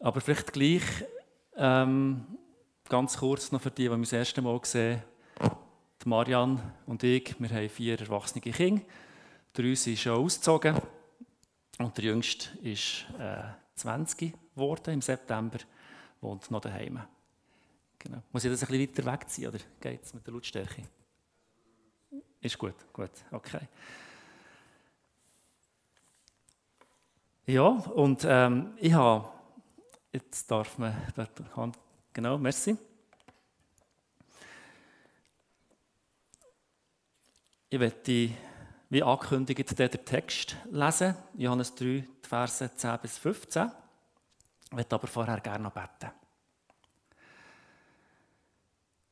Aber vielleicht gleich ähm, ganz kurz noch für die, die mich das erste Mal sehen. Die Marianne und ich, wir haben vier erwachsene Kinder. Drei sind schon ausgezogen und der Jüngste ist äh, 20 geworden im September, wohnt noch daheim. Genau. Muss ich das ein bisschen weiter wegziehen oder geht es mit der Lautstärke? Ist gut, gut, okay. Ja, und ähm, ich habe, jetzt darf man, genau, merci. Ich werde, wie angekündigt, den Text lesen, Johannes 3, die Verse 10 bis 15. Ich möchte aber vorher gerne noch beten.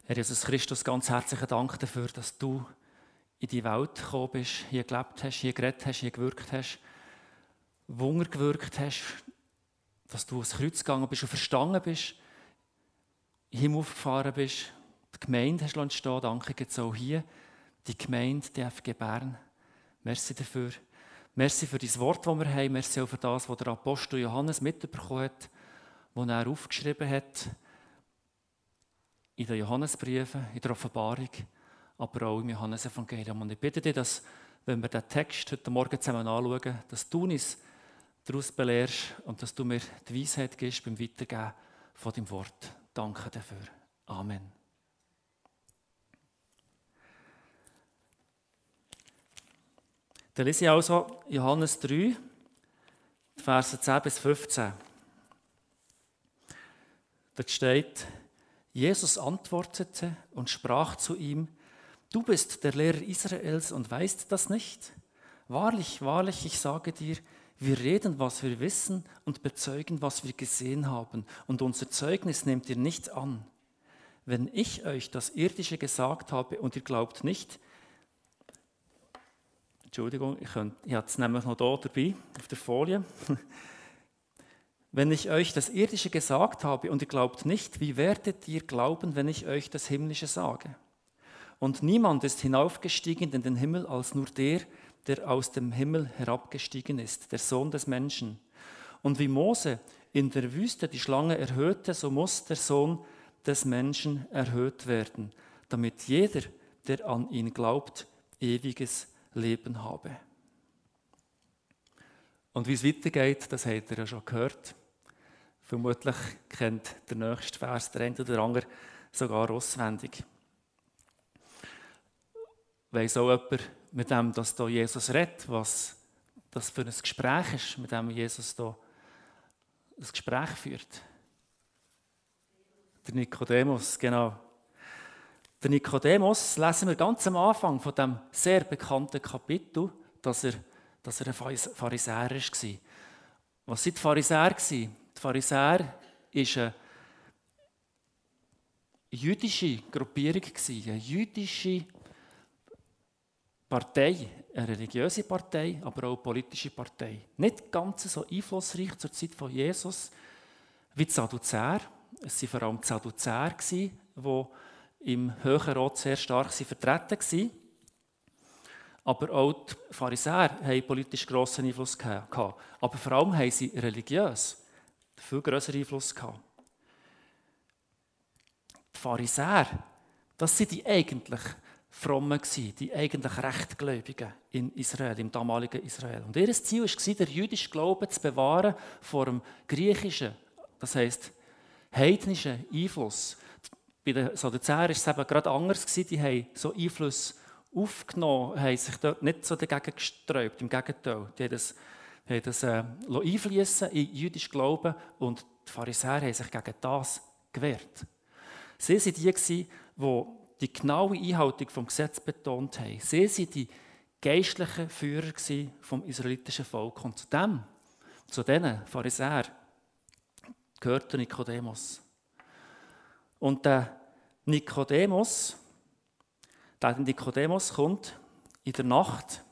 Herr Jesus Christus, ganz herzlichen Dank dafür, dass du in die Welt gekommen bist, hier gelebt hast, hier geredet hast, hier gewirkt hast, Wunder gewirkt hast, dass du ans Kreuz gegangen bist und verstanden bist, Himmel gefahren bist, die Gemeinde hast entstehen Danke jetzt auch hier, die Gemeinde, die FG Bern. Merci dafür. Merci für das Wort, das wir haben. Merci auch für das, was der Apostel Johannes mitbekommen hat, das er aufgeschrieben hat in den Johannesbriefen, in der Offenbarung, aber auch im Johannesevangelium. Und ich bitte dich, dass, wenn wir den Text heute Morgen zusammen anschauen, dass du uns daraus belehrst und dass du mir die Weisheit gibst beim Weitergeben von deinem Wort. Danke dafür. Amen. Dann lese ich also Johannes 3, Verse 10 bis 15. Dort steht, Jesus antwortete und sprach zu ihm, Du bist der Lehrer Israels und weißt das nicht? Wahrlich, wahrlich, ich sage dir, wir reden, was wir wissen und bezeugen, was wir gesehen haben, und unser Zeugnis nehmt ihr nicht an. Wenn ich euch das Irdische gesagt habe und ihr glaubt nicht, Entschuldigung, ich, könnt, ich habe es nämlich noch da dabei, auf der Folie. Wenn ich euch das Irdische gesagt habe und ihr glaubt nicht, wie werdet ihr glauben, wenn ich euch das Himmlische sage? Und niemand ist hinaufgestiegen in den Himmel als nur der, der aus dem Himmel herabgestiegen ist, der Sohn des Menschen. Und wie Mose in der Wüste die Schlange erhöhte, so muss der Sohn des Menschen erhöht werden, damit jeder, der an ihn glaubt, ewiges Leben habe. Und wie es weitergeht, das habt ihr ja schon gehört. Vermutlich kennt der nächste Vers der eine oder andere sogar auswendig. Weiss auch jemand, mit dem dass da Jesus redet, was das für ein Gespräch ist, mit dem Jesus da ein Gespräch führt? Der Nikodemus, genau. Der Nikodemus lesen wir ganz am Anfang von dem sehr bekannten Kapitel, dass er, dass er ein Pharisäer war. Was waren die Pharisäer? Die Pharisäer war eine jüdische Gruppierung, eine jüdische Partei, eine religiöse Partei, aber auch eine politische Partei. Nicht ganz so einflussreich zur Zeit von Jesus wie die Sadduzäer. Es waren vor allem die Sadduzäer, die im Höheren Rot sehr stark vertreten waren. Aber auch die Pharisäer haben politisch grossen Einfluss gehabt. Aber vor allem haben sie religiös viel größeren Einfluss gehabt. Die Pharisäer, das sind die eigentlich Frommen die eigentlich Rechtgläubigen in Israel, im damaligen Israel. Und ihr Ziel war, den jüdischen Glauben zu bewahren vor dem griechischen, das heisst heidnischen Einfluss. Bei den Sadduzäern war es eben gerade anders. Die haben so Einfluss aufgenommen, haben sich dort nicht so dagegen gesträubt. Im Gegenteil, die haben das haben das äh, einfließen in jüdisch Glauben und die Pharisäer haben sich gegen das gewehrt. Sie waren die, die die genaue Einhaltung vom Gesetz betont haben. Sie waren die geistlichen Führer vom israelitischen Volk. Und zu dem, zu diesen Pharisäern, gehörte Nikodemus. Und der Nikodemus, der Nikodemus kommt in der Nacht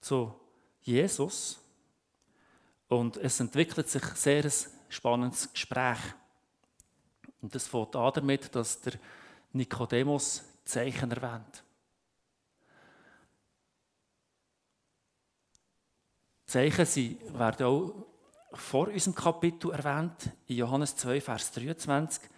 zu Jesus. Und es entwickelt sich sehr ein spannendes Gespräch. Und es fängt an damit, dass der Nikodemus Zeichen erwähnt. Zeichen sie werden auch vor unserem Kapitel erwähnt, in Johannes 2, Vers 23,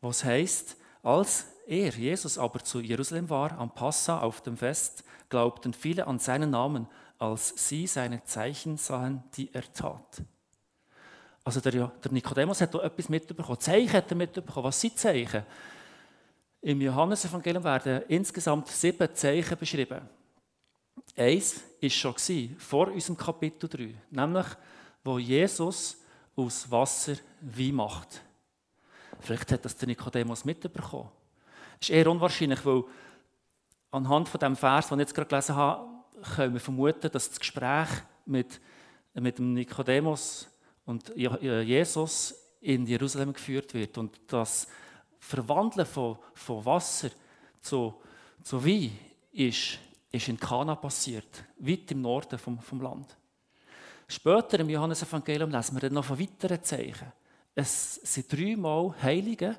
wo es heißt, als er, Jesus, aber zu Jerusalem war, am Passa auf dem Fest, glaubten viele an seinen Namen, als sie seine Zeichen sahen, die er tat. Also der, der Nikodemus hat da etwas mitbekommen. Zeichen hat er mitbekommen. Was sind Zeichen? Im Johannesevangelium werden insgesamt sieben Zeichen beschrieben. Eins war schon vor unserem Kapitel 3, nämlich, wo Jesus aus Wasser Wein macht. Vielleicht hat das der Nikodemus mitbekommen. Das ist eher unwahrscheinlich, weil anhand von dem Vers, den ich jetzt gerade gelesen habe, können wir vermuten, dass das Gespräch mit, mit dem Nikodemus und Jesus in Jerusalem geführt wird und das Verwandeln von, von Wasser zu, zu Wein ist, ist in Kana passiert, weit im Norden vom, vom Land. Später im Johannesevangelium lesen wir dann noch von weiteren Zeichen. Es sind dreimal Heilige.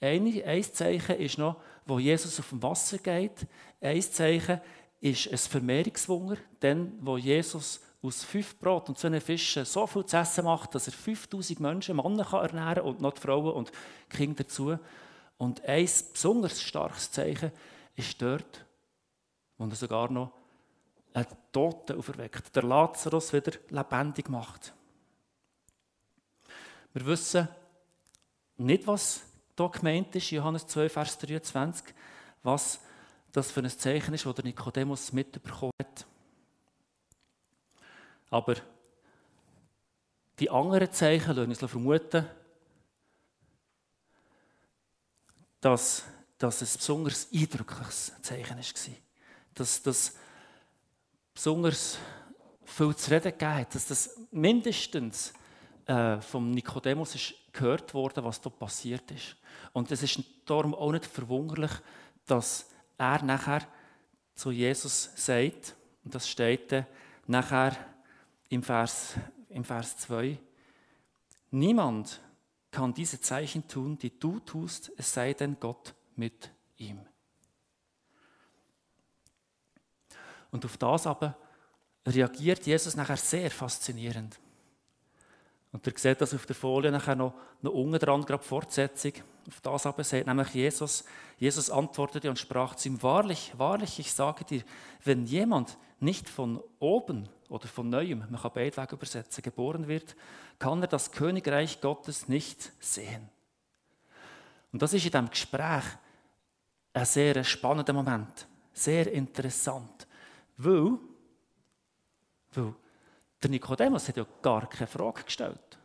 Ein, ein Zeichen ist noch, wo Jesus auf dem Wasser geht. Ein Zeichen ist ein Vermehrungswunder, dann, wo Jesus aus fünf Brot und zwei Fischen so viel zu essen macht, dass er 5000 Menschen, Männer kann ernähren und noch die Frauen und Kinder dazu. Und ein besonders starkes Zeichen ist dort, wo er sogar noch einen Toten auferweckt, der Lazarus wieder lebendig macht. Wir wissen nicht, was hier gemeint ist, Johannes 2, Vers 23, was das für ein Zeichen ist, das Nikodemus mitbekommen hat. Aber die anderen Zeichen lassen uns vermuten, dass, dass es ein besonders eindrückliches Zeichen war. Dass das besonders viel zu reden gegeben hat. Dass das mindestens äh, vom Nikodemus gehört worden, was da passiert ist. Und es ist darum auch nicht verwunderlich, dass er nachher zu Jesus sagt, und das steht dann nachher im Vers, im Vers 2, niemand kann diese Zeichen tun, die du tust, es sei denn Gott mit ihm. Und auf das aber reagiert Jesus nachher sehr faszinierend. Und ihr seht das auf der Folie nachher noch, noch unten dran, gerade Fortsetzung. Auf das aber sagt nämlich Jesus, Jesus antwortete und sprach zu ihm, wahrlich, wahrlich, ich sage dir, wenn jemand nicht von oben oder von neuem, man kann beide Wege übersetzen, geboren wird, kann er das Königreich Gottes nicht sehen. Und das ist in diesem Gespräch ein sehr spannender Moment, sehr interessant, weil, weil der Nikodemus hat ja gar keine Frage gestellt.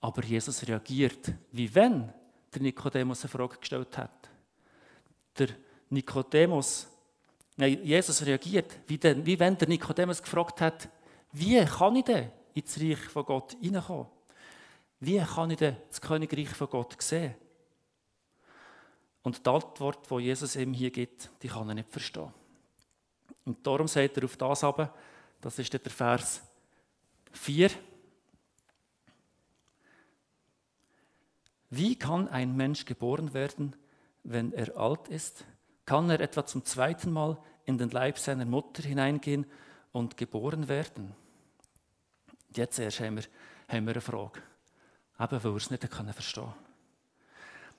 Aber Jesus reagiert, wie wenn der Nikodemus eine Frage gestellt hat. Der Nikodemus, nein, Jesus reagiert, wie, denn, wie wenn der Nikodemus gefragt hat, wie kann ich denn ins Reich von Gott hineinkommen? Wie kann ich denn das Königreich von Gott sehen? Und die Antwort, die Jesus ihm hier gibt, die kann er nicht verstehen. Und darum sagt er auf das aber, das ist der Vers 4. Wie kann ein Mensch geboren werden, wenn er alt ist? Kann er etwa zum zweiten Mal in den Leib seiner Mutter hineingehen und geboren werden? Jetzt erst haben wir, haben wir eine Frage. Eben, weil wir es nicht verstehen können.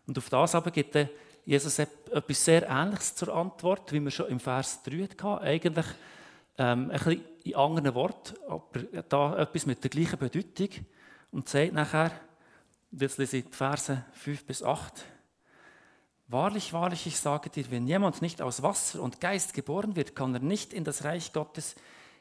Und auf das aber gibt Jesus etwas sehr Ähnliches zur Antwort, wie wir schon im Vers 3 hatten. Eigentlich ähm, ein bisschen in anderen Worten, aber da etwas mit der gleichen Bedeutung. Und sagt nachher, jetzt lese ich die Verse 5 bis 8. Wahrlich, wahrlich, ich sage dir, wenn jemand nicht aus Wasser und Geist geboren wird, kann er nicht in das Reich Gottes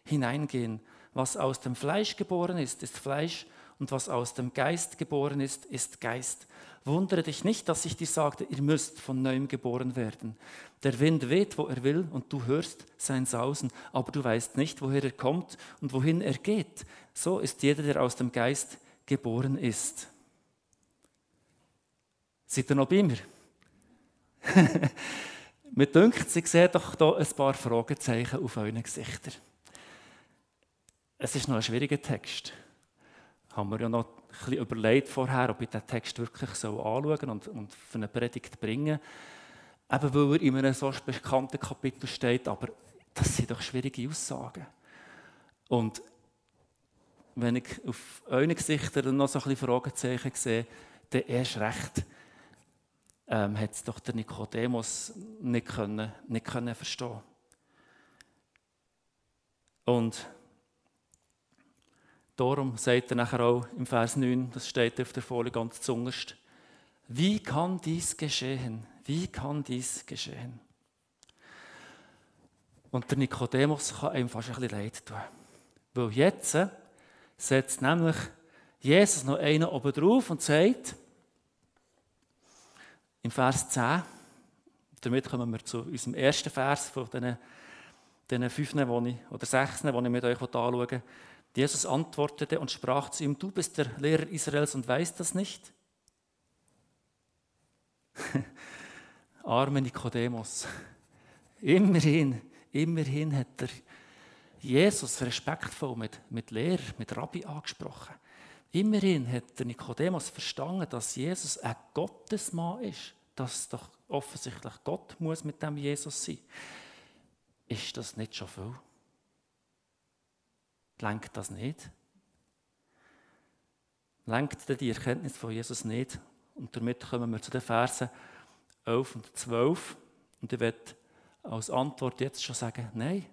hineingehen. Was aus dem Fleisch geboren ist, ist Fleisch, und was aus dem Geist geboren ist, ist Geist. Wundere dich nicht, dass ich dir sagte, ihr müsst von neuem geboren werden. Der Wind weht, wo er will, und du hörst sein Sausen, aber du weißt nicht, woher er kommt und wohin er geht. So ist jeder, der aus dem Geist geboren ist. Seid ihr noch bei? Mir dünkt, Sie sehen doch hier ein paar Fragezeichen auf euren Gesichtern. Es ist noch ein schwieriger Text haben wir ja noch ein bisschen überlegt vorher, ob ich den Text wirklich so anschauen und, und für eine Predigt bringen Eben weil er in einem so bekannten Kapitel steht, aber das sind doch schwierige Aussagen. Und wenn ich auf euren Gesichtern noch so ein bisschen Fragezeichen sehe, dann erst recht ähm, hat es doch der Nikodemus nicht, können, nicht können verstehen Und darum sagt er nachher auch im Vers 9, das steht auf der Folie ganz zungerst, wie kann dies geschehen? Wie kann dies geschehen? Und der Nikodemus kann ihm fast ein bisschen leid tun. Weil jetzt setzt nämlich Jesus noch einen oben drauf und sagt, im Vers 10, damit kommen wir zu unserem ersten Vers von diesen, diesen fünf oder sechs, die ich mit euch anschauen will. Jesus antwortete und sprach zu ihm, du bist der Lehrer Israels und weißt das nicht? Arme Nikodemus. Immerhin Immerhin hat er Jesus respektvoll mit, mit Lehrer, mit Rabbi angesprochen. Immerhin hat der Nikodemus verstanden, dass Jesus ein Gottesmann ist. Dass doch offensichtlich Gott muss mit dem Jesus sein. Ist das nicht schon viel? Lenkt das nicht? Lenkt die Erkenntnis von Jesus nicht? Und damit kommen wir zu den Versen 11 und 12. Und ich werde als Antwort jetzt schon sagen, nein,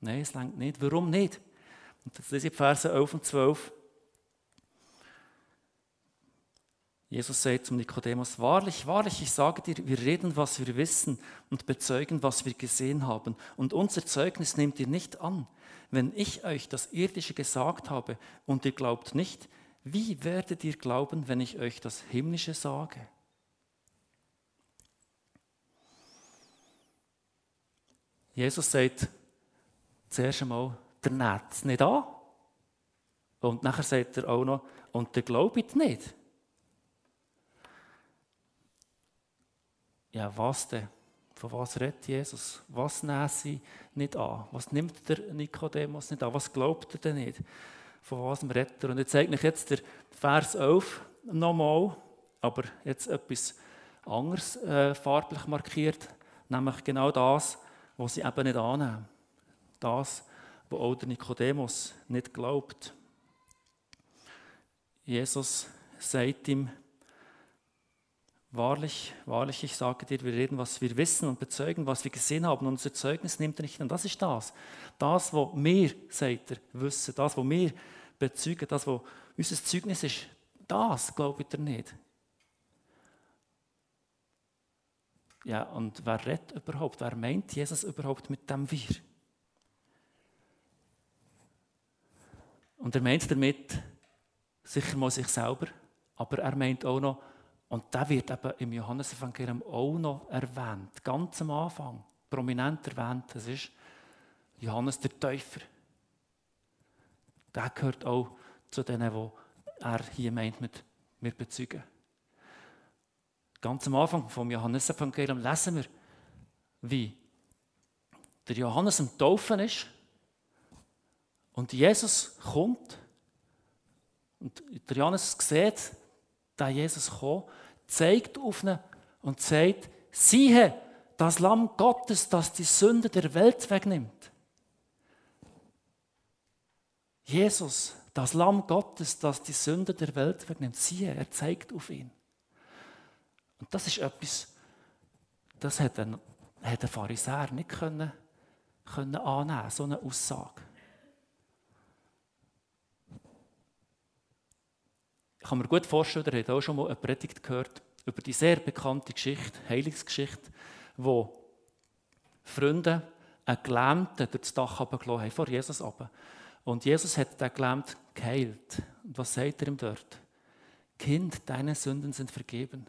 nein, es längt nicht. Warum nicht? Und das lese ich Verse 11 und 12. Jesus sagt zum Nikodemus, wahrlich, wahrlich, ich sage dir, wir reden, was wir wissen und bezeugen, was wir gesehen haben. Und unser Zeugnis nehmt ihr nicht an. Wenn ich euch das Irdische gesagt habe und ihr glaubt nicht, wie werdet ihr glauben, wenn ich euch das Himmlische sage? Jesus sagt zuerst einmal, der näht es nicht an. Und nachher sagt er auch noch, und der glaubt nicht. Ja, was denn? Von was redet Jesus? Was nehmen sie nicht an? Was nimmt der Nikodemus nicht an? Was glaubt er denn nicht? Von was redet er? Und jetzt zeige ich jetzt der Vers 11 nochmal, aber jetzt etwas anderes äh, farblich markiert, nämlich genau das, was sie eben nicht annehmen. Das, was auch der Nikodemus nicht glaubt. Jesus sagt ihm, Wahrlich, wahrlich, ich sage dir, wir reden, was wir wissen und bezeugen, was wir gesehen haben. Und unser Zeugnis nimmt er nicht an. Das ist das. Das, was wir, sagt er, wissen, das, was wir bezeugen, das, was unser Zeugnis ist, das glaubt er nicht. Ja, und wer redet überhaupt? Wer meint Jesus überhaupt mit dem Wir? Und er meint damit sicher mal sich selber, aber er meint auch noch, und der wird eben im Johannesevangelium auch noch erwähnt, ganz am Anfang, prominent erwähnt, das ist Johannes der Täufer. Der gehört auch zu denen, die er hier meint mit mir bezeugen. Ganz am Anfang vom Johannesevangelium lesen wir, wie der Johannes am Taufen ist und Jesus kommt und der Johannes sieht, da Jesus kommt, zeigt auf ihn und sagt, siehe, das Lamm Gottes, das die Sünde der Welt wegnimmt. Jesus, das Lamm Gottes, das die Sünde der Welt wegnimmt. Siehe, er zeigt auf ihn. Und das ist etwas, das hat ein, ein Pharisäer nicht können, können annehmen, so eine Aussage. Ich kann mir gut vorstellen, ihr habt auch schon mal eine Predigt gehört über die sehr bekannte Geschichte, Heilungsgeschichte, wo Freunde einen Gelähmten durch das Dach runtergelassen haben, vor Jesus runter. Und Jesus hat den Gelähmten geheilt. Und was sagt er ihm dort? Kind, deine Sünden sind vergeben.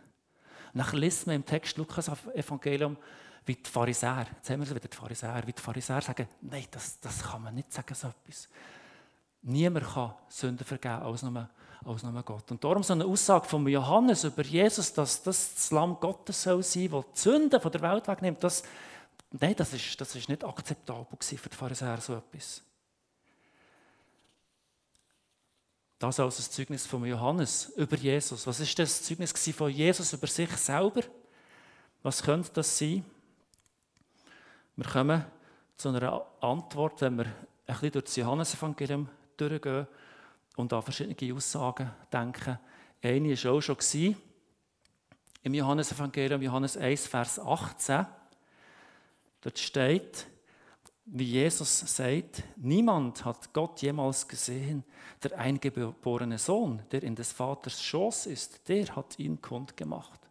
Dann liest man im Text Lukas Evangelium, wie die Pharisäer, jetzt haben wir es wieder, die Pharisäer, wie die Pharisäer sagen, nein, das, das kann man nicht sagen, so etwas. Niemand kann Sünden vergeben, als nur, als nur Gott. Und darum so eine Aussage von Johannes über Jesus, dass das das Lamm Gottes soll sein, das die Sünden der Welt wegnimmt, das, nein, das ist, das ist nicht akzeptabel für die Pharisäer, so etwas. Das als das Zeugnis von Johannes über Jesus. Was ist das Zeugnis von Jesus über sich selber? Was könnte das sein? Wir kommen zu einer Antwort, wenn wir ein bisschen durch das Johannesevangelium durchgehen und an verschiedene Aussagen denken. Eine war auch schon im Johannesevangelium, Johannes 1, Vers 18. Dort steht, wie Jesus sagt, niemand hat Gott jemals gesehen. Der eingeborene Sohn, der in des Vaters Schoß ist, der hat ihn kundgemacht.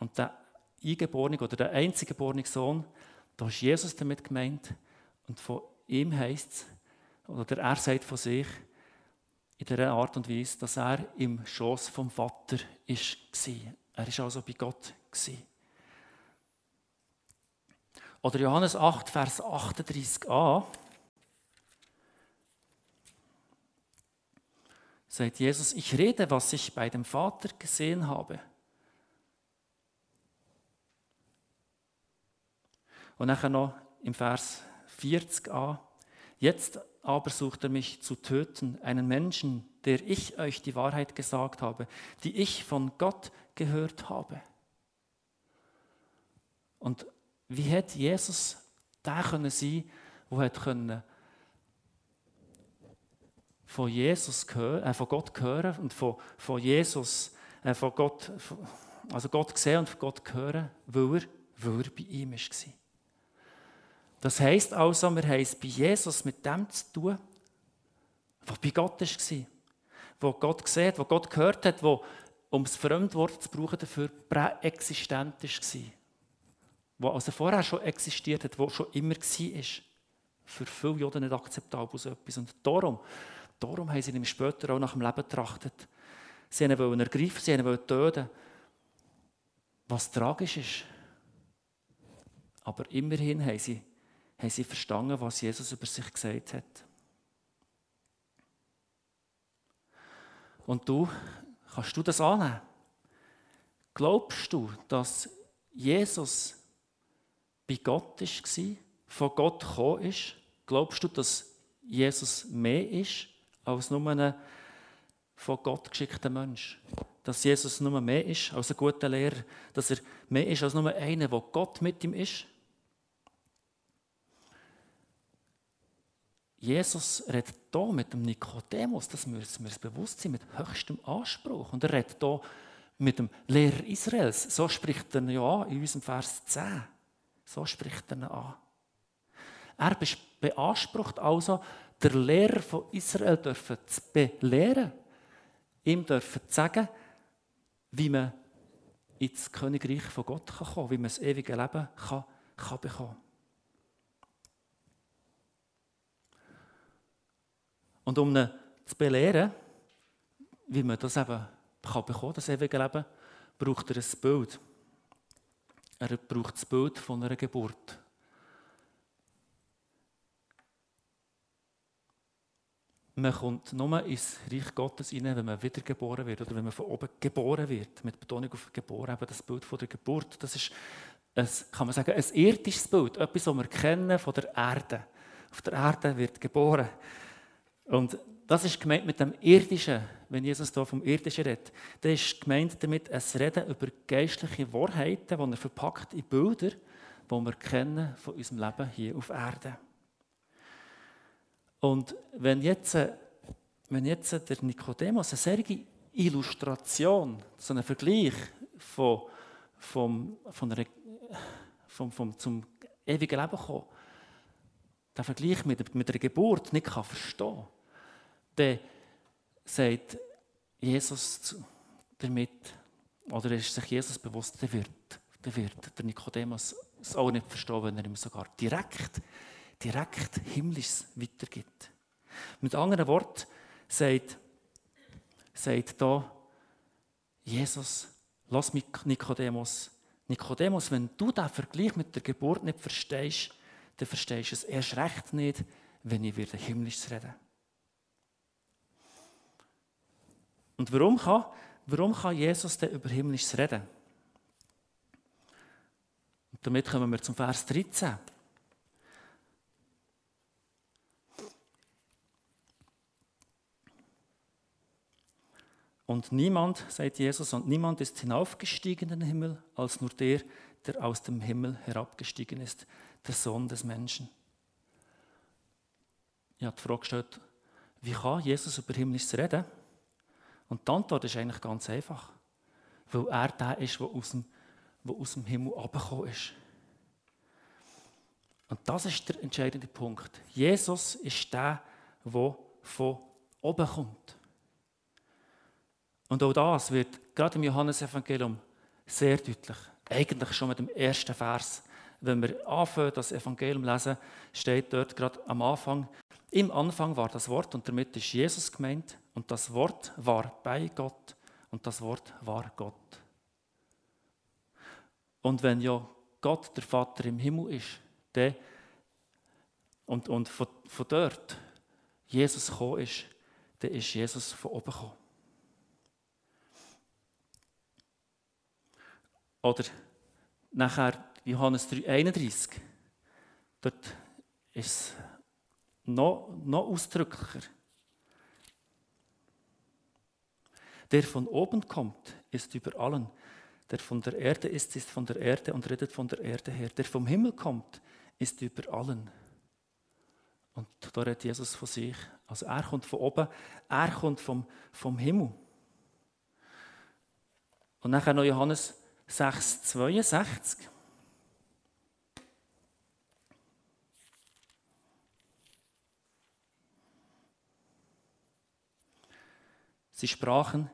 Und der eingeborene oder der einzige geborene Sohn, da ist Jesus damit gemeint. Und von ihm heißt es, oder er sagt von sich, in der Art und Weise, dass er im Schoß vom Vater ist. Er ist also bei Gott. Oder Johannes 8, Vers 38a. Sagt Jesus, ich rede, was ich bei dem Vater gesehen habe. Und nachher noch im Vers 40a. Jetzt aber sucht er mich zu töten, einen Menschen, der ich euch die Wahrheit gesagt habe, die ich von Gott gehört habe. Und wie hätte Jesus der können sein, der hat können von Jesus hören, äh, von Gott hören und von, von Jesus, äh, von Gott, also Gott sehen und von Gott hören, weil er, weil er bei ihm war. Das heisst also, wir haben es bei Jesus mit dem zu tun, was bei Gott war. Wo Gott sieht, wo Gott gehört hat, wo, um das Fremdwort zu brauchen, dafür präexistent war wo also vorher schon existiert hat, wo schon immer war, für viele Juden nicht akzeptabel so etwas. Und darum, darum haben sie ihm später auch nach dem Leben getrachtet. Sie wollen ihn ergreifen, sie wollen ihn töten. Was tragisch ist. Aber immerhin haben sie, haben sie verstanden, was Jesus über sich gesagt hat. Und du, kannst du das annehmen? Glaubst du, dass Jesus bei Gott war, von Gott gekommen ist? Glaubst du, dass Jesus mehr ist als nur ein von Gott geschickter Mensch? Dass Jesus nur mehr ist als ein guter Lehrer? Dass er mehr ist als nur einer, der Gott mit ihm ist? Jesus redet hier mit dem Nikodemus, das müssen wir uns bewusst sein, mit höchstem Anspruch. Und er redet hier mit dem Lehrer Israels. So spricht er ja in unserem Vers 10. So spricht er ihn an. Er beansprucht also, der Lehrer von Israel dürfen zu belehren, ihm dürfen zu sagen, wie man ins Königreich von Gott kommen kann, wie man das ewige Leben kann, kann bekommen Und um ihn zu belehren, wie man das eben kann bekommen, das ewige Leben, braucht er ein Bild. Er braucht das Bild von einer Geburt. Man kommt nur ins Reich Gottes rein, wenn man wiedergeboren wird oder wenn man von oben geboren wird. Mit Betonung auf geboren, eben das Bild von der Geburt. Das ist, ein, kann man sagen, ein irdisches Bild, etwas, das wir kennen von der Erde. Auf der Erde wird geboren. Und das ist gemeint mit dem Irdischen, wenn Jesus hier vom Irdischen redet. Das ist gemeint damit ein Reden über geistliche Wahrheiten, die er verpackt in Bilder, die wir kennen von unserem Leben hier auf Erde. Und wenn jetzt, wenn jetzt der Nikodemus eine solche Illustration, so einen Vergleich von, vom, von einer, vom, vom, zum ewigen Leben kommt, den Vergleich mit, mit der Geburt nicht kann verstehen kann, dann sagt Jesus damit, oder ist sich Jesus bewusst, der wird, der wird der Nikodemus es auch nicht verstehen, wenn er ihm sogar direkt, direkt himmlisch weitergibt. Mit anderen Worten sagt, sagt da Jesus, lass mich Nikodemus, Nikodemus, wenn du den Vergleich mit der Geburt nicht verstehst, dann verstehst du es erst recht nicht, wenn ich wieder himmlisch rede. Und warum kann, warum kann Jesus denn über Himmlisches reden? Und damit kommen wir zum Vers 13. Und niemand, sagt Jesus, und niemand ist hinaufgestiegen in den Himmel, als nur der, der aus dem Himmel herabgestiegen ist, der Sohn des Menschen. Ich habe die Frage gestellt, wie kann Jesus über Himmlisches reden? Und die Antwort ist eigentlich ganz einfach. Weil er der ist, der aus dem, der aus dem Himmel abgekommen ist. Und das ist der entscheidende Punkt. Jesus ist der, der von oben kommt. Und auch das wird gerade im Johannesevangelium sehr deutlich. Eigentlich schon mit dem ersten Vers. Wenn wir anfangen, das Evangelium lesen, steht dort gerade am Anfang, im Anfang war das Wort und damit ist Jesus gemeint und das Wort war bei Gott und das Wort war Gott. Und wenn ja Gott der Vater im Himmel ist, der und, und von, von dort Jesus gekommen ist, dann ist Jesus von oben gekommen. Oder nachher Johannes 3,31. Dort ist es noch, noch ausdrücklicher. Der von oben kommt, ist über allen. Der von der Erde ist, ist von der Erde und redet von der Erde her. Der vom Himmel kommt, ist über allen. Und da redet Jesus von sich. Also er kommt von oben, er kommt vom, vom Himmel. Und nachher noch Johannes 6, 62. Sie sprachen,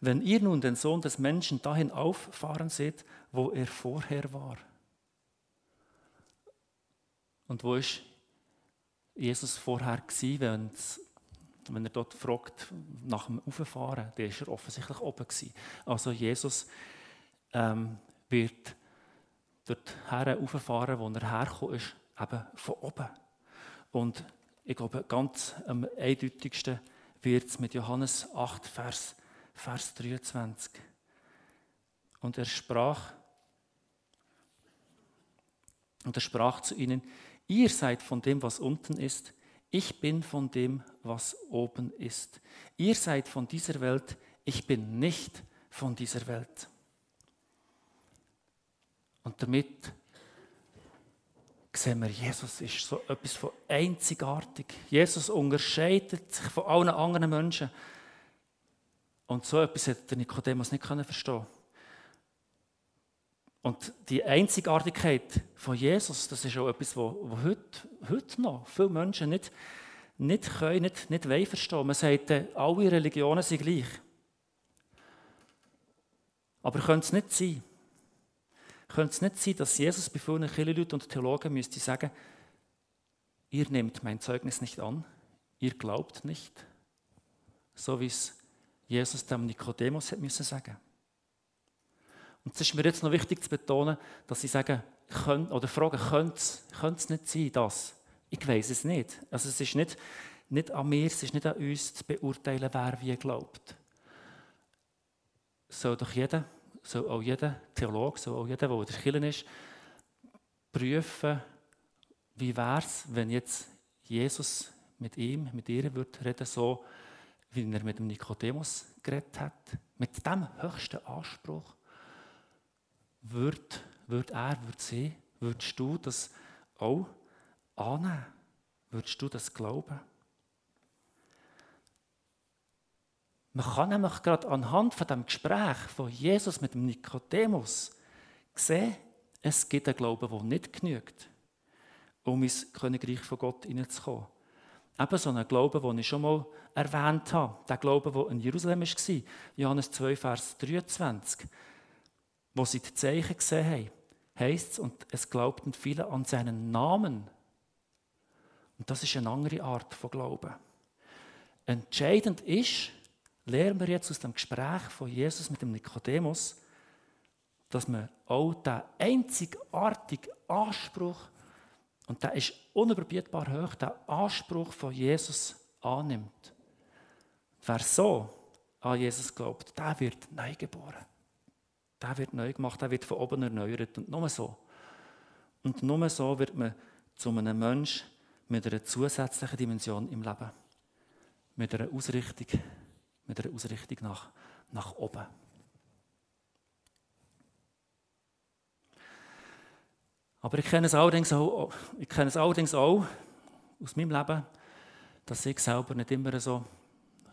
wenn ihr nun den Sohn des Menschen dahin auffahren seht, wo er vorher war. Und wo ist Jesus vorher gewesen, wenn er dort fragt nach dem Auffahren, dann ist er offensichtlich oben gewesen. Also Jesus ähm, wird dort her auffahren, wo er hergekommen ist, eben von oben. Und ich glaube, ganz am eindeutigsten wird es mit Johannes 8, Vers, Vers 23. Und er sprach, und er sprach zu ihnen, ihr seid von dem, was unten ist, ich bin von dem, was oben ist. Ihr seid von dieser Welt, ich bin nicht von dieser Welt. Und damit sehen wir, Jesus ist so etwas von einzigartig. Jesus unterscheidet sich von allen anderen Menschen. Und so etwas hätte Nikodemus nicht verstehen Und die Einzigartigkeit von Jesus, das ist auch etwas, was heute, heute noch viele Menschen nicht, nicht können, nicht, nicht wollen verstehen. Man sagt, alle Religionen sind gleich. Aber könnte es nicht sein, könnte es nicht sein, dass Jesus bei vielen Kirchenleuten und Theologen müsste sagen, ihr nehmt mein Zeugnis nicht an, ihr glaubt nicht, so wie es Jesus dem Nikodemus hat müssen sagen. Und es ist mir jetzt noch wichtig zu betonen, dass sie sagen, können, oder fragen, könnte es nicht sein, das? Ich weiß es nicht. Also es ist nicht, nicht an mir, es ist nicht an uns zu beurteilen, wer wie glaubt. Soll doch jeder soll auch jeder Theologe, soll auch jeder, der in der Kirche ist, prüfen, wie wäre es, wenn jetzt Jesus mit ihm, mit ihr würde reden, so wie er mit dem Nikodemus geredet hat, mit dem höchsten Anspruch, würde, würde er, würde sie, würdest du das auch annehmen? Würdest du das glauben? Man kann nämlich gerade anhand von dem Gespräch von Jesus mit dem Nikodemus sehen, es gibt einen Glauben, der nicht genügt, um ins Königreich von Gott hineinzukommen. Eben so einen Glauben, den ich schon mal erwähnt habe. Der Glaube, der in Jerusalem war. Johannes 2, Vers 23. Wo sie die Zeichen gesehen haben, heisst es, und es glaubten viele an seinen Namen. Und das ist eine andere Art von Glauben. Entscheidend ist, lernen wir jetzt aus dem Gespräch von Jesus mit dem Nikodemus, dass man auch den einzigartigen Anspruch, und der ist unüberbietbar hoch, den Anspruch von Jesus annimmt. Wer so an Jesus glaubt, der wird neu geboren. Der wird neu gemacht, der wird von oben erneuert. Und nur so. Und nur so wird man zu einem Menschen mit einer zusätzlichen Dimension im Leben. Mit einer Ausrichtung mit einer Ausrichtung nach, nach oben. Aber ich kenne es allerdings auch, ich kenne es allerdings auch aus meinem Leben, dass ich selber nicht immer so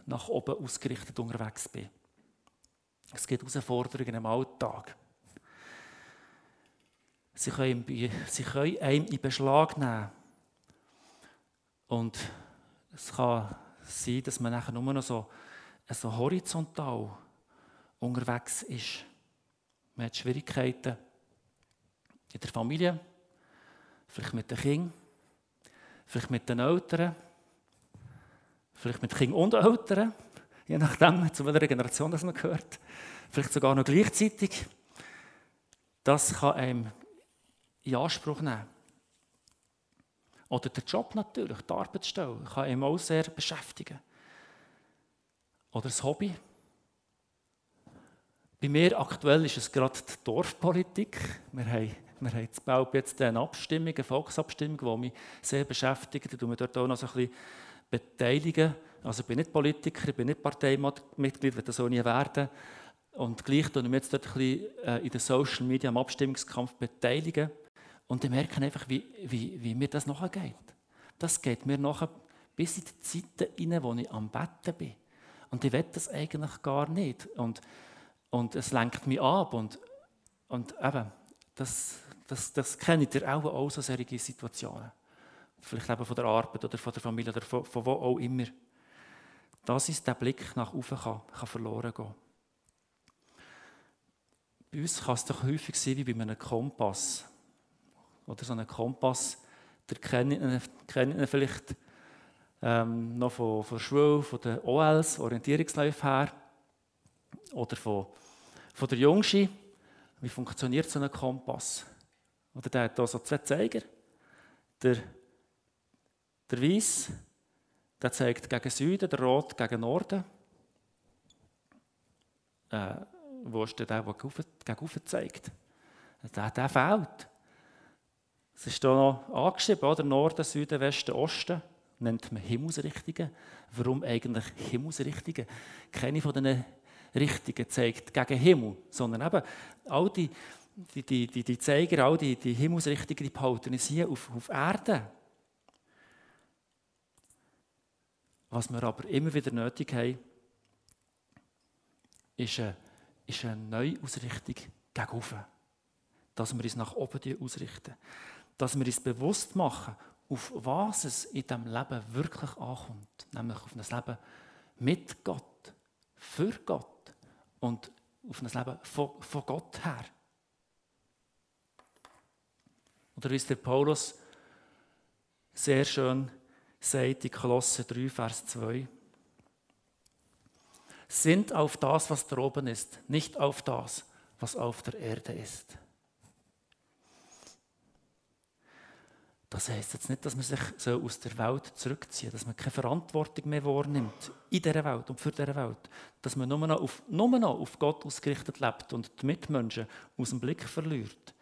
nach oben ausgerichtet unterwegs bin. Es gibt Herausforderungen im Alltag. Sie können, sie können einem in Beschlag nehmen. Und es kann sein, dass man nachher nur noch so, so horizontal unterwegs ist. Man hat Schwierigkeiten in der Familie, vielleicht mit den Kindern, vielleicht mit den Eltern, vielleicht mit Kindern und Eltern, je nachdem, zu welcher Generation das man gehört, vielleicht sogar noch gleichzeitig. Das kann einem in Anspruch nehmen. Oder der Job natürlich, die Arbeitsstelle, kann einem auch sehr beschäftigen. Oder das Hobby. Bei mir aktuell ist es gerade die Dorfpolitik. Wir haben, wir haben bald jetzt eine Abstimmung, eine Volksabstimmung, die mich sehr beschäftigt. Ich mich dort auch noch so ein bisschen beteiligen. Also ich bin nicht Politiker, ich bin nicht Parteimitglied, werde das auch nie werden. Und gleich ich mich jetzt dort ein bisschen äh, in den Social Media am Abstimmungskampf beteiligen. Und ich merke einfach, wie, wie, wie mir das nachher Das geht mir nachher bis in die Zeiten hinein, wo ich am Betten bin. Und ich will das eigentlich gar nicht. Und, und es lenkt mich ab. Und, und eben, das, das, das kennt ihr auch, auch so solche Situationen. Vielleicht eben von der Arbeit oder von der Familie oder von, von wo auch immer. Das ist der Blick nach oben kann, kann verloren gehen. Bei uns kann es doch häufig sein wie bei einem Kompass oder so einen Kompass, der kennt ihr vielleicht ähm, noch von, von der Schule, von den OLs, Orientierungsläufe her, oder von, von der Jungschi. Wie funktioniert so ein Kompass? Oder der hat hier so zwei Zeiger. Der, der Weiß, der zeigt gegen Süden, der Rot gegen Norden. Äh, wo ist der, der, gegen Ofen zeigt? Der, der fehlt. Es ist hier noch angeschrieben, oder? Norden, Süden, Westen, Osten. Nennt man Himmelsrichtungen. Warum eigentlich Himmelsrichtungen? Keine von diesen Richtungen zeigt gegen Himmel, sondern eben all die, die, die, die, Zeiger, all die, die Himmelsrichtungen, die behalten uns hier auf, auf Erde. Was wir aber immer wieder nötig haben, ist eine, ist eine Neuausrichtung gegen oben. Dass wir uns nach oben ausrichten dass wir uns bewusst machen, auf was es in diesem Leben wirklich ankommt. Nämlich auf ein Leben mit Gott, für Gott und auf ein Leben von, von Gott her. Oder wie es der Paulus sehr schön sagt in Kolosse 3, Vers 2. Sind auf das, was da oben ist, nicht auf das, was auf der Erde ist. Das heisst jetzt nicht, dass man sich so aus der Welt zurückzieht, dass man keine Verantwortung mehr wahrnimmt in dieser Welt und für diese Welt. Dass man nur noch, auf, nur noch auf Gott ausgerichtet lebt und die Mitmenschen aus dem Blick verliert.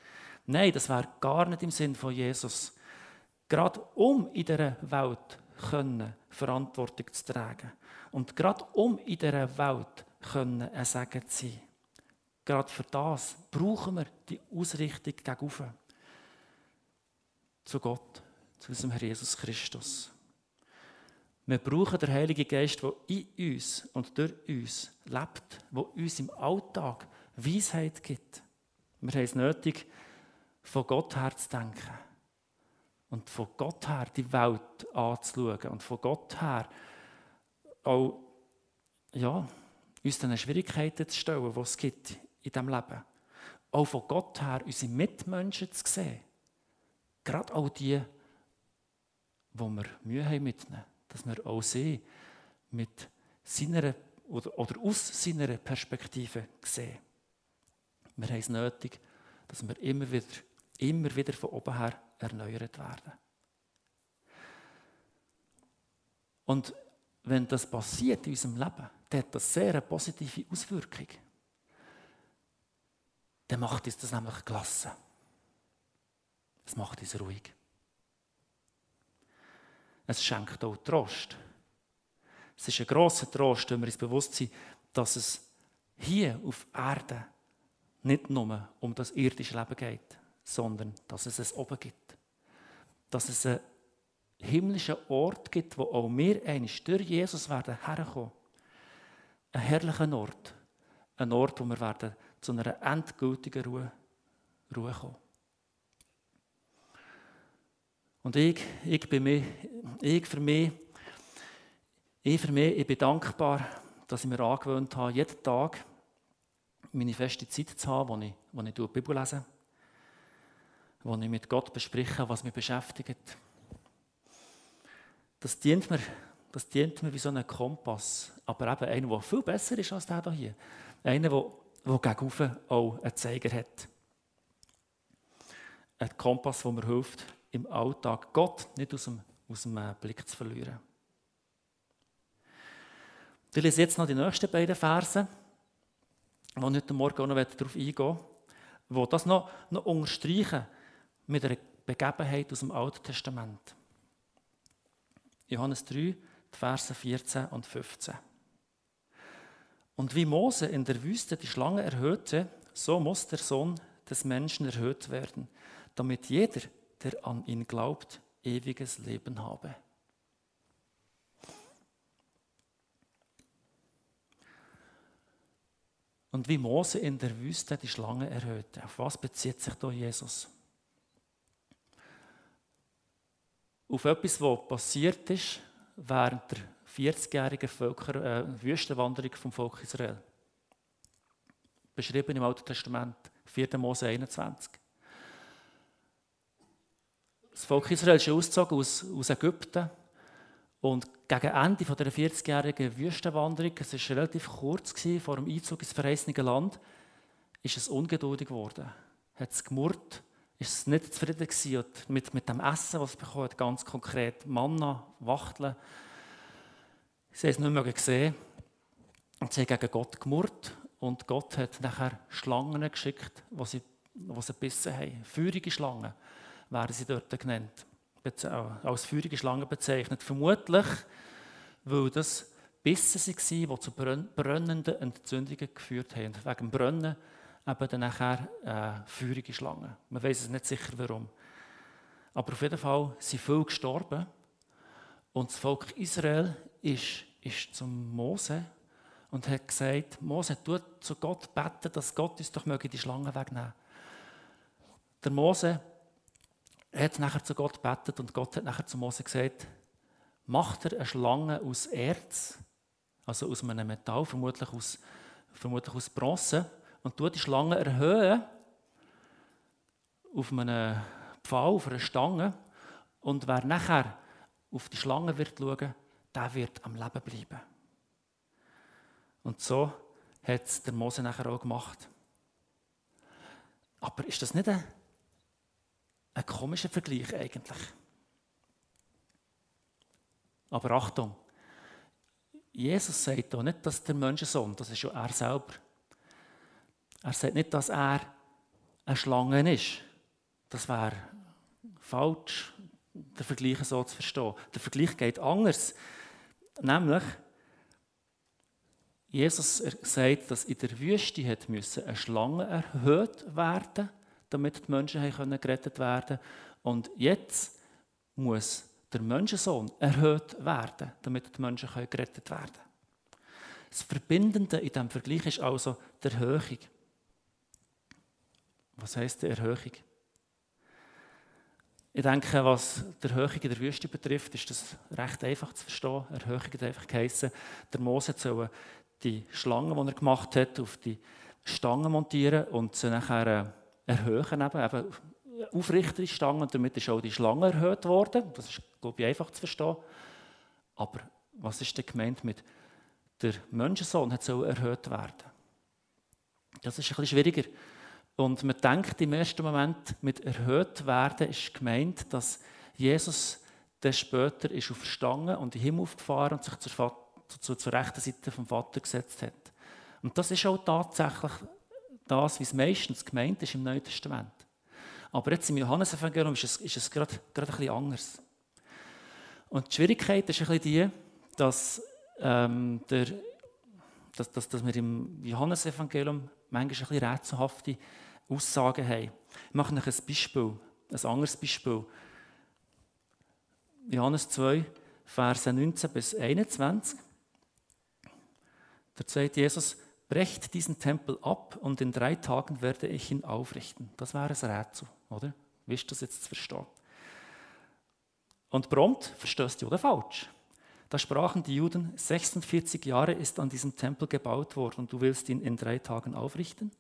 Nein, das wäre gar nicht im Sinn von Jesus. Gerade um in dieser Welt können, Verantwortung zu tragen. Und gerade um in dieser Welt können, ein Segen zu sein. Gerade für das brauchen wir die Ausrichtung gegenüber zu Gott, zu unserem Herr Jesus Christus. Wir brauchen den Heiligen Geist, der in uns und durch uns lebt, der uns im Alltag Weisheit gibt. Wir haben es nötig, von Gott her zu denken und von Gott her die Welt anzuschauen und von Gott her auch ja, uns den Schwierigkeiten zu stellen, die es gibt in diesem Leben. Auch von Gott her unsere Mitmenschen zu sehen Gerade auch die, wo wir Mühe haben mitnehmen, dass wir auch sehen, mit seiner oder, oder aus seiner Perspektive sehen. Wir haben es nötig, dass wir immer wieder, immer wieder von oben her erneuert werden. Und wenn das passiert in unserem Leben, dann hat das sehr eine positive Auswirkung. Dann macht uns das nämlich gelassen. Es macht uns ruhig. Es schenkt auch Trost. Es ist ein grosser Trost, wenn wir uns bewusst sind, dass es hier auf Erde nicht nur um das irdische Leben geht, sondern dass es es oben gibt. Dass es einen himmlischen Ort gibt, wo auch wir einst durch Jesus werden herkommen. Ein herrlicher Ort. Ein Ort, wo wir werden zu einer endgültigen Ruhe, Ruhe kommen. Und ich, ich, bin mir, ich für mich, ich für mich, ich bin dankbar, dass ich mir angewöhnt habe, jeden Tag meine feste Zeit zu haben, wo ich, wo ich die Bibel lese, wo ich mit Gott bespreche, was mich beschäftigt. Das dient mir, das dient mir wie so ein Kompass, aber eben einer, der viel besser ist als der hier. Einer, der, der gegenüber auch einen Zeiger hat. Ein Kompass, der mir hilft, im Alltag Gott nicht aus dem, aus dem äh, Blick zu verlieren. Ich lese jetzt noch die nächsten beiden Verse, wo ich heute Morgen auch noch darauf eingehen wo das noch, noch unterstreichen mit einer Begebenheit aus dem Alten Testament. Johannes 3, die Verse 14 und 15. Und wie Mose in der Wüste die Schlange erhöhte, so muss der Sohn des Menschen erhöht werden, damit jeder, der an ihn glaubt, ewiges Leben habe. Und wie Mose in der Wüste die Schlange erhöhte. Auf was bezieht sich da Jesus? Auf etwas, was passiert ist während der 40-jährigen äh, Wüstenwanderung vom Volk Israel. Beschrieben im Alten Testament, 4. Mose 21. Das Volk Israel ist ausgezogen aus, aus Ägypten und gegen Ende dieser 40-jährigen Wüstenwanderung, es war relativ kurz gewesen, vor dem Einzug ins verheißene Land, ist es ungeduldig geworden. Hat es gemurrt, ist es nicht zufrieden gewesen mit, mit dem Essen, was es bekommen hat, ganz konkret Manna, Wachteln. Sie haben es nicht mehr gesehen. Und sie haben gegen Gott gemurrt und Gott hat nachher Schlangen geschickt, die sie, die sie gebissen haben. Feurige Schlangen werden sie dort genannt als feurige Schlange bezeichnet. Vermutlich, weil das Bissen waren, die zu brennenden Entzündungen geführt haben. Wegen dem Brennen eben dann nachher äh, feurige Schlangen. Man weiß es nicht sicher, warum. Aber auf jeden Fall sind viele gestorben. Und das Volk Israel ist, ist zum Mose und hat gesagt, Mose, tu zu Gott beten, dass Gott uns doch möge die Schlangen wegnehmen. Der Mose er hat nachher zu Gott betet und Gott hat nachher zu Mose gesagt, macht er eine Schlange aus Erz, also aus einem Metall, vermutlich aus, vermutlich aus Bronze, und tut die Schlange erhöhen auf einem Pfahl, auf einer Stange. Und wer nachher auf die Schlange wird schauen, der wird am Leben bleiben. Und so hat es der Mose nachher auch gemacht. Aber ist das nicht ein ein komischer Vergleich eigentlich. Aber Achtung, Jesus sagt hier nicht, dass der Menschensohn, das ist ja er selber. Er sagt nicht, dass er eine Schlange ist. Das wäre falsch, den Vergleich so zu verstehen. Der Vergleich geht anders. Nämlich, Jesus sagt, dass in der Wüste hat eine Schlange erhöht werden damit die Menschen können gerettet werden Und jetzt muss der Menschensohn erhöht werden, damit die Menschen können gerettet werden Das Verbindende in diesem Vergleich ist also die Erhöhung. Was heißt die Erhöhung? Ich denke, was die Erhöhung in der Wüste betrifft, ist das recht einfach zu verstehen. Erhöhung hat einfach geheissen, der Mose soll die Schlangen, die er gemacht hat, auf die Stangen montieren und sie nachher äh, erhöhen, eben, eben aufrichtere Stangen, damit ist auch die Schlange erhöht worden. Das ist, glaube ich, einfach zu verstehen. Aber was ist denn gemeint mit der Menschensohn hat so erhöht werden? Das ist ein bisschen schwieriger. Und man denkt im ersten Moment, mit erhöht werden ist gemeint, dass Jesus dann später ist auf Stangen und in den Himmel aufgefahren und sich zur, zur, zur rechten Seite vom Vater gesetzt hat. Und das ist auch tatsächlich das, wie es meistens gemeint ist im Neuen Testament. Aber jetzt im Johannesevangelium ist es, ist es gerade, gerade ein bisschen anders. Und die Schwierigkeit ist ein bisschen die, dass, ähm, der, dass, dass, dass wir im Johannesevangelium manchmal ein bisschen rätselhafte Aussagen haben. Ich mache euch ein Beispiel, ein anderes Beispiel. Johannes 2, Verse 19 bis 21. Da sagt Jesus, brecht diesen Tempel ab und in drei Tagen werde ich ihn aufrichten. Das wäre ein Rätsel, oder? Wie ist das jetzt zu verstehen? Und prompt verstößt oder falsch. Da sprachen die Juden, 46 Jahre ist an diesem Tempel gebaut worden und du willst ihn in drei Tagen aufrichten?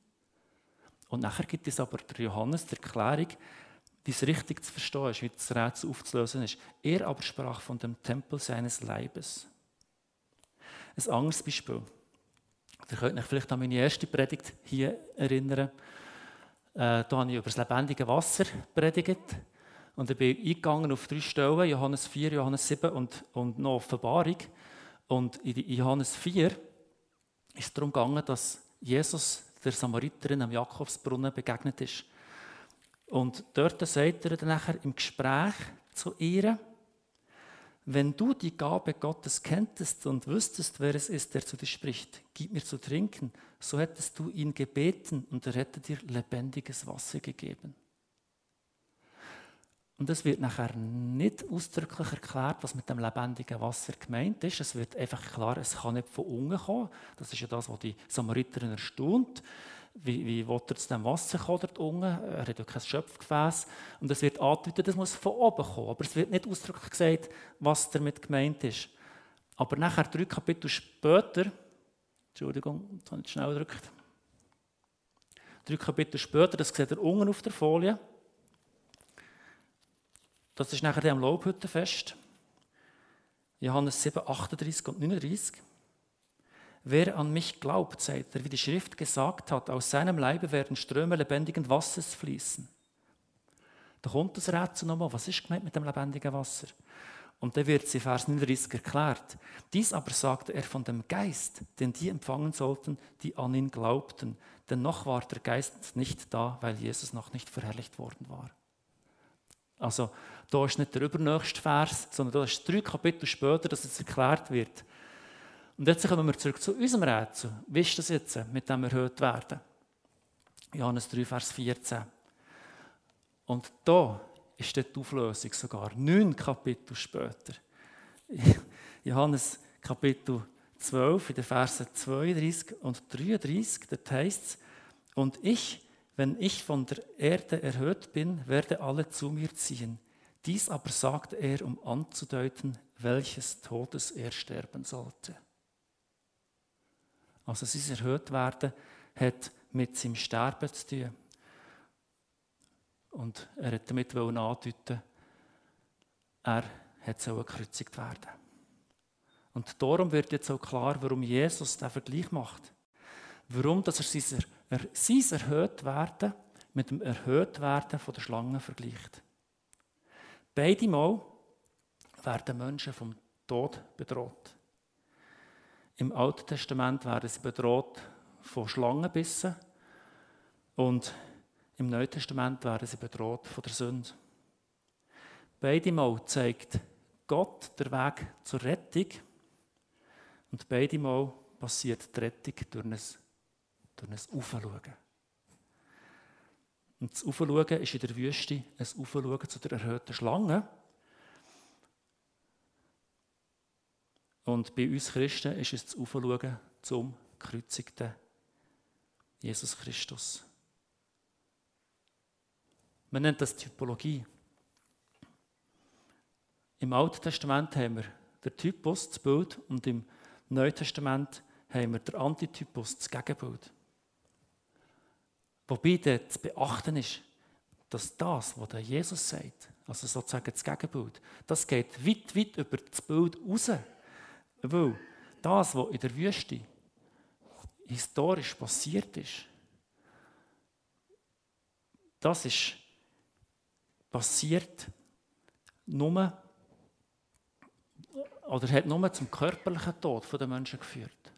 Und nachher gibt es aber der Johannes die Erklärung, wie es richtig zu verstehen ist, wie das Rätsel aufzulösen ist. Er aber sprach von dem Tempel seines Leibes. Ein anderes Beispiel. Ihr könnt euch vielleicht an meine erste Predigt hier erinnern. Äh, da habe ich über das lebendige Wasser predigt. Und ich bin eingegangen auf drei Stellen, Johannes 4, Johannes 7 und, und noch Offenbarung. Und in Johannes 4 ist es darum gegangen, dass Jesus der Samariterin am Jakobsbrunnen begegnet ist. Und dort sagt er dann nachher im Gespräch zu ihr, wenn du die Gabe Gottes kenntest und wüsstest, wer es ist, der zu dir spricht, gib mir zu trinken, so hättest du ihn gebeten und er hätte dir lebendiges Wasser gegeben. Und es wird nachher nicht ausdrücklich erklärt, was mit dem lebendigen Wasser gemeint ist. Es wird einfach klar, es kann nicht von unten kommen. Das ist ja das, was die Samariterin erstaunt. Wie, wie will er zu dem Wasser kommen dort unten? Er hat ja kein Schöpfgefäß. Und es wird angedeutet, es muss von oben kommen. Aber es wird nicht ausdrücklich gesagt, was damit gemeint ist. Aber nachher, drei Kapitel später, Entschuldigung, jetzt habe ich schnell gedrückt. Drei Kapitel später, das seht ihr unten auf der Folie, das ist nachher am Lobhüttenfest. Johannes 7, 38 und 39. Wer an mich glaubt, sagt er, wie die Schrift gesagt hat, aus seinem Leibe werden Ströme lebendigen Wassers fließen. Da kommt das Rätsel nochmal, was ist gemeint mit dem lebendigen Wasser? Und dann wird sie Vers 39 erklärt. Dies aber sagte er von dem Geist, den die empfangen sollten, die an ihn glaubten. Denn noch war der Geist nicht da, weil Jesus noch nicht verherrlicht worden war. Also, da ist nicht der übernächste Vers, sondern da ist drei Kapitel später, dass es erklärt wird. Und jetzt kommen wir zurück zu unserem Rätsel. Wie ist das jetzt mit dem erhöht werden? Johannes 3, Vers 14. Und da ist die Auflösung sogar neun Kapitel später. Johannes Kapitel 12, in den Versen 32 und 33, dort heißt es, und ich wenn ich von der Erde erhöht bin, werde alle zu mir ziehen. Dies aber sagt er, um anzudeuten, welches Todes er sterben sollte. Also sein erhöht werden hat mit seinem Sterben zu tun. Und er hat damit andeuten, er hat gekreuzigt werden. Und darum wird jetzt auch klar, warum Jesus den Vergleich macht. Warum dass er sein er, sein Erhöhtwerden mit dem Erhöhtwerden von der Schlange vergleicht. Beide Mal werden Menschen vom Tod bedroht. Im Alten Testament werden sie bedroht von Schlangenbissen und im Neuen Testament werden sie bedroht von der Sünde. Beide Mal zeigt Gott der Weg zur Rettung und beide Mal passiert die Rettung durch ein durch ein Aufschauen. Und das Aufschauen ist in der Wüste ein Aufschauen zu der erhöhten Schlange. Und bei uns Christen ist es das Aufschauen zum gekreuzigten Jesus Christus. Man nennt das Typologie. Im Alten Testament haben wir den Typus, das Bild, und im Neuen Testament haben wir den Antitypus, das Gegenbild. Wobei dort zu beachten ist, dass das, was der Jesus sagt, also sozusagen das Gegenbild, das geht weit, weit über das Bild raus. Weil das, was in der Wüste historisch passiert ist, das ist passiert nur oder hat nur zum körperlichen Tod der Menschen geführt.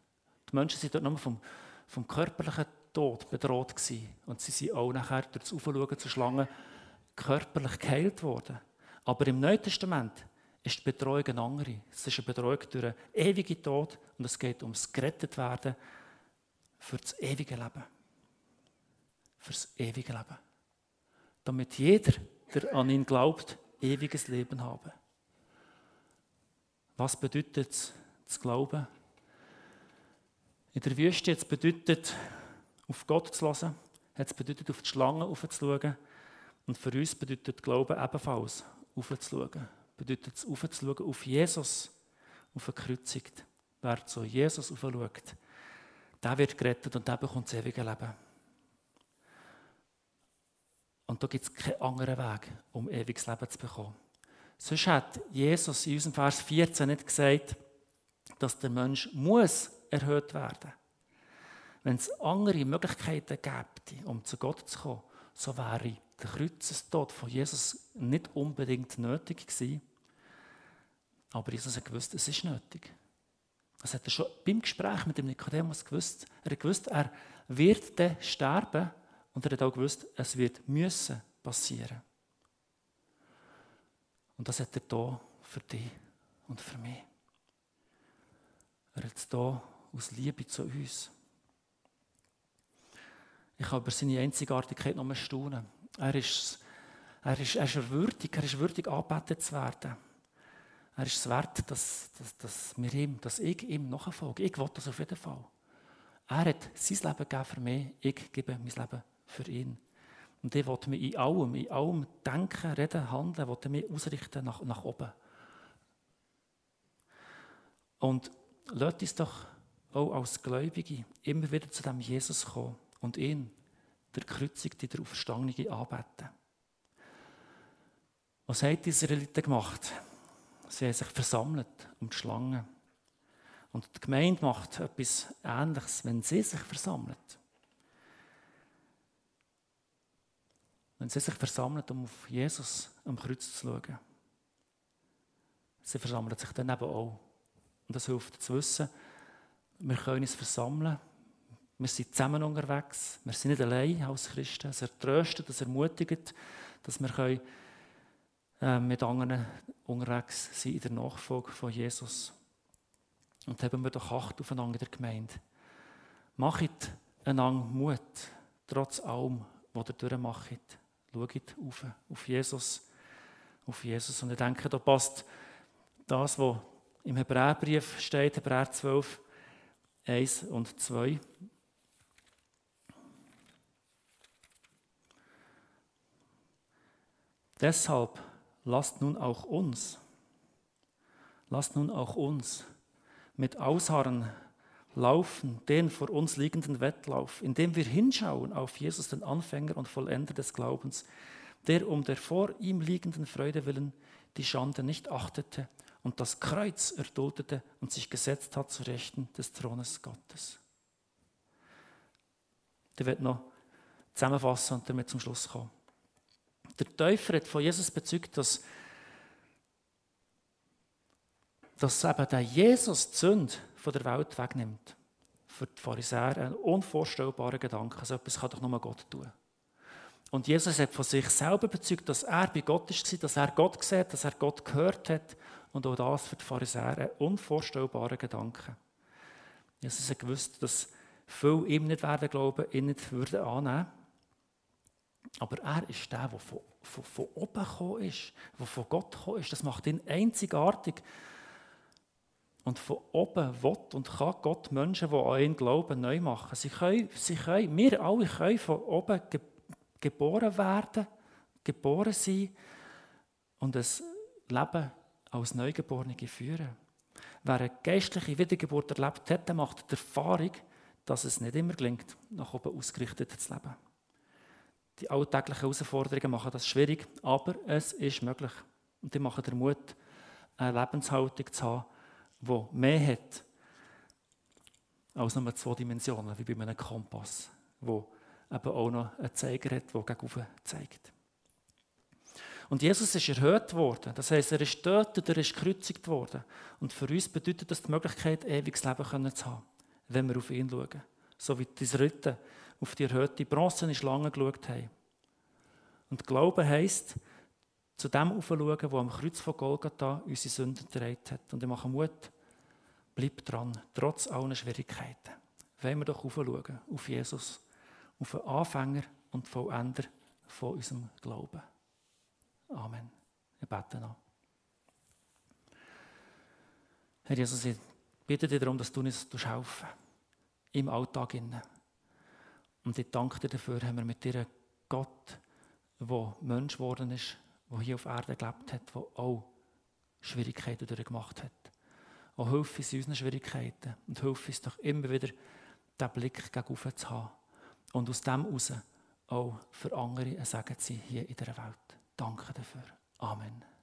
Die Menschen sind dort nur vom, vom körperlichen Tod bedroht gewesen. Und sie sind auch nachher durch das Aufschauen zur Schlange körperlich geheilt worden. Aber im Neuen Testament ist die Betreuung eine andere. Es ist eine Betreuung durch einen ewigen Tod und es geht ums gerettet werden für das ewige Leben. fürs ewige Leben. Damit jeder, der an ihn glaubt, ewiges Leben habe. Was bedeutet es, zu glauben? In der Wüste jetzt bedeutet, auf Gott zu hören, hat es bedeutet, auf die Schlange aufzuschauen. Und für uns bedeutet Glauben ebenfalls, aufzuschauen. Bedeutet es, aufzuschauen auf Jesus, auf den Kreuzigt. Wer zu Jesus aufschaut, der wird gerettet und der bekommt das ewige Leben. Und da gibt es keinen anderen Weg, um ewiges Leben zu bekommen. Sonst hat Jesus in unserem Vers 14 nicht gesagt, dass der Mensch muss erhöht werden. Wenn es andere Möglichkeiten gäbe, um zu Gott zu kommen, so wäre der Kreuzestod von Jesus nicht unbedingt nötig gewesen. Aber Jesus hat gewusst, es ist nötig. Das hat er schon beim Gespräch mit dem Nikodemus gewusst. Er hat gewusst, er wird dann sterben und er hat auch gewusst, es wird müssen passieren. Und das hat er da für dich und für mich. Er hat es da aus Liebe zu uns. Ich habe über seine Einzigartigkeit noch staunen. Er ist, er, ist, er ist würdig, er ist würdig, angebetet zu werden. Er ist es wert, dass, dass, dass, wir ihm, dass ich ihm nachfolge. Ich will das auf jeden Fall. Er hat sein Leben gegeben für mich, ich gebe mein Leben für ihn. Und ich will mich in allem, in allem denken, reden, handeln, will mich ausrichten nach, nach oben. Und lasst uns doch auch als Gläubige immer wieder zu dem Jesus kommen und ihn, der Kreuzigte, der Aufstandene, anbeten. Was hat die Israeliten gemacht? Sie haben sich versammelt um die Schlange. Und die Gemeinde macht etwas Ähnliches, wenn sie sich versammelt. Wenn sie sich versammelt, um auf Jesus am Kreuz zu schauen. Sie versammeln sich dann eben auch. Und das hilft zu wissen, wir können uns versammeln. Wir sind zusammen unterwegs. Wir sind nicht allein als Christen. Es ertröstet, es ermutigt, dass wir äh, mit anderen unterwegs sind in der Nachfolge von Jesus. Und haben wir doch Acht aufeinander in der Gemeinde. Macht einander Mut, trotz allem, was ihr durchmacht. Schaut auf, auf Jesus, auf Jesus. Und ich denke, da passt das, was im Hebräerbrief steht, Hebräer 12, 1 und 2. Deshalb lasst nun auch uns, lasst nun auch uns mit Ausharren laufen, den vor uns liegenden Wettlauf, indem wir hinschauen auf Jesus, den Anfänger und Vollender des Glaubens, der um der vor ihm liegenden Freude willen die Schande nicht achtete und das Kreuz erduldete und sich gesetzt hat zu Rechten des Thrones Gottes. Der wird noch zusammenfassen und damit zum Schluss kommen. Der Täufer hat von Jesus bezeugt, dass, dass eben der Jesus die Sünde von der Welt wegnimmt. Für die Pharisäer ein unvorstellbarer Gedanke. So etwas kann doch nur Gott tun. Und Jesus hat von sich selber bezeugt, dass er bei Gott war, dass er Gott gesehen dass er Gott gehört hat. Und auch das für die Pharisäer ein unvorstellbarer Gedanke. Jesus hat gewusst, dass viele ihm nicht werden glauben, ihn nicht würden annehmen aber er ist der, der von, von, von oben gekommen ist, der von Gott gekommen ist. Das macht ihn einzigartig. Und von oben will und kann Gott Menschen, die an ihn glauben, neu machen. Sie können, sie können, wir alle können von oben ge geboren werden, geboren sein und ein Leben als Neugeborene führen. Wer eine geistliche Wiedergeburt erlebt hat, der macht die Erfahrung, dass es nicht immer gelingt, nach oben ausgerichtet zu leben. Die alltäglichen Herausforderungen machen das schwierig, aber es ist möglich. Und die machen den Mut, eine Lebenshaltung zu haben, die mehr hat als nur zwei Dimensionen, wie bei einem Kompass, wo eben auch noch einen Zeiger hat, der gegen zeigt. Und Jesus ist erhöht worden. Das heißt, er ist und er ist gekreuzigt worden. Und für uns bedeutet das die Möglichkeit, ewiges Leben zu haben, wenn wir auf ihn schauen. So wie die Israeliten auf die erhöhte bronzene Schlange geschaut haben. Und Glauben heisst, zu dem aufschauen, wo am Kreuz von Golgatha unsere Sünden getragen hat. Und ich mache Mut, bleib dran, trotz allen Schwierigkeiten. Wollen wir doch aufschauen, auf Jesus, auf den Anfänger und Vollender von unserem Glauben. Amen. Wir beten noch. Herr Jesus, ich bitte dich darum, dass du uns helfen im Alltag. Und ich danke dir dafür, haben wir mit dir Gott, der Mensch geworden ist, der hier auf Erden gelebt hat, der auch Schwierigkeiten durchgemacht hat. Und hilf uns in unseren Schwierigkeiten und hilf uns doch immer wieder, diesen Blick gegen zu haben und aus dem heraus auch für andere ein Segen zu sein hier in dieser Welt. Danke dafür. Amen.